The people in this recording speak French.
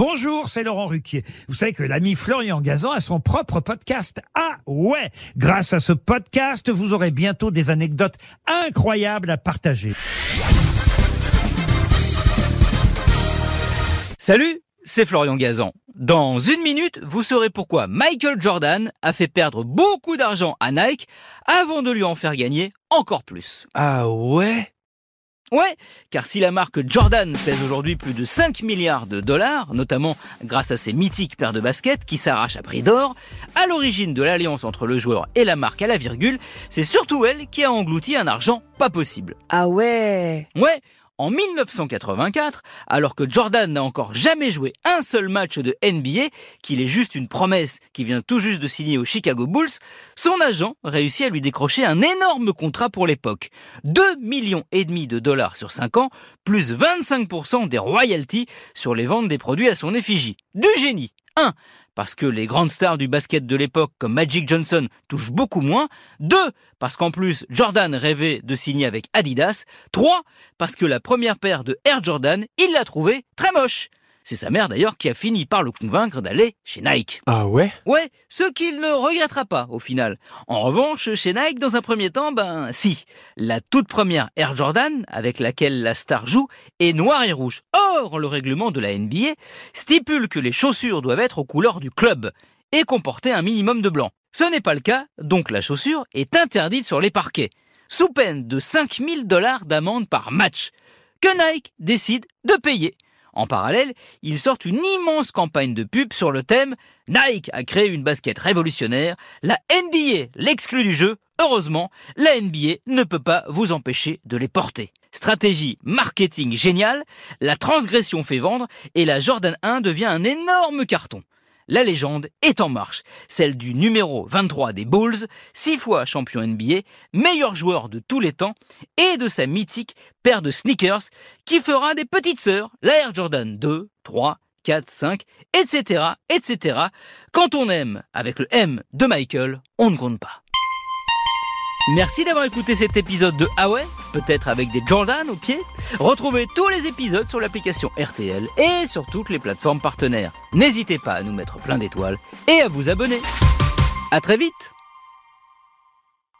Bonjour, c'est Laurent Ruquier. Vous savez que l'ami Florian Gazan a son propre podcast. Ah ouais Grâce à ce podcast, vous aurez bientôt des anecdotes incroyables à partager. Salut, c'est Florian Gazan. Dans une minute, vous saurez pourquoi Michael Jordan a fait perdre beaucoup d'argent à Nike avant de lui en faire gagner encore plus. Ah ouais? Ouais, car si la marque Jordan pèse aujourd'hui plus de 5 milliards de dollars, notamment grâce à ses mythiques paires de baskets qui s'arrachent à prix d'or, à l'origine de l'alliance entre le joueur et la marque à la virgule, c'est surtout elle qui a englouti un argent pas possible. Ah ouais Ouais, en 1984, alors que Jordan n'a encore jamais joué un seul match de NBA, qu'il est juste une promesse qui vient tout juste de signer aux Chicago Bulls, son agent réussit à lui décrocher un énorme contrat pour l'époque. 2 millions et demi de dollars sur 5 ans, plus 25% des royalties sur les ventes des produits à son effigie. Du génie 1 parce que les grandes stars du basket de l'époque comme Magic Johnson touchent beaucoup moins. 2. Parce qu'en plus, Jordan rêvait de signer avec Adidas. 3. Parce que la première paire de Air Jordan, il l'a trouvée très moche. C'est sa mère d'ailleurs qui a fini par le convaincre d'aller chez Nike. Ah ouais? Ouais, ce qu'il ne regrettera pas au final. En revanche, chez Nike, dans un premier temps, ben si, la toute première Air Jordan, avec laquelle la star joue, est noire et rouge. Or, le règlement de la NBA stipule que les chaussures doivent être aux couleurs du club et comporter un minimum de blanc. Ce n'est pas le cas, donc la chaussure est interdite sur les parquets, sous peine de 5000 dollars d'amende par match, que Nike décide de payer. En parallèle, ils sortent une immense campagne de pub sur le thème Nike a créé une basket révolutionnaire, la NBA l'exclut du jeu, heureusement, la NBA ne peut pas vous empêcher de les porter. Stratégie marketing géniale, la transgression fait vendre et la Jordan 1 devient un énorme carton la légende est en marche, celle du numéro 23 des Bulls, six fois champion NBA, meilleur joueur de tous les temps, et de sa mythique paire de sneakers qui fera des petites sœurs, la Air Jordan 2, 3, 4, 5, etc., etc. Quand on aime avec le M de Michael, on ne compte pas. Merci d'avoir écouté cet épisode de Ah peut-être avec des Jordan au pied. Retrouvez tous les épisodes sur l'application RTL et sur toutes les plateformes partenaires. N'hésitez pas à nous mettre plein d'étoiles et à vous abonner. À très vite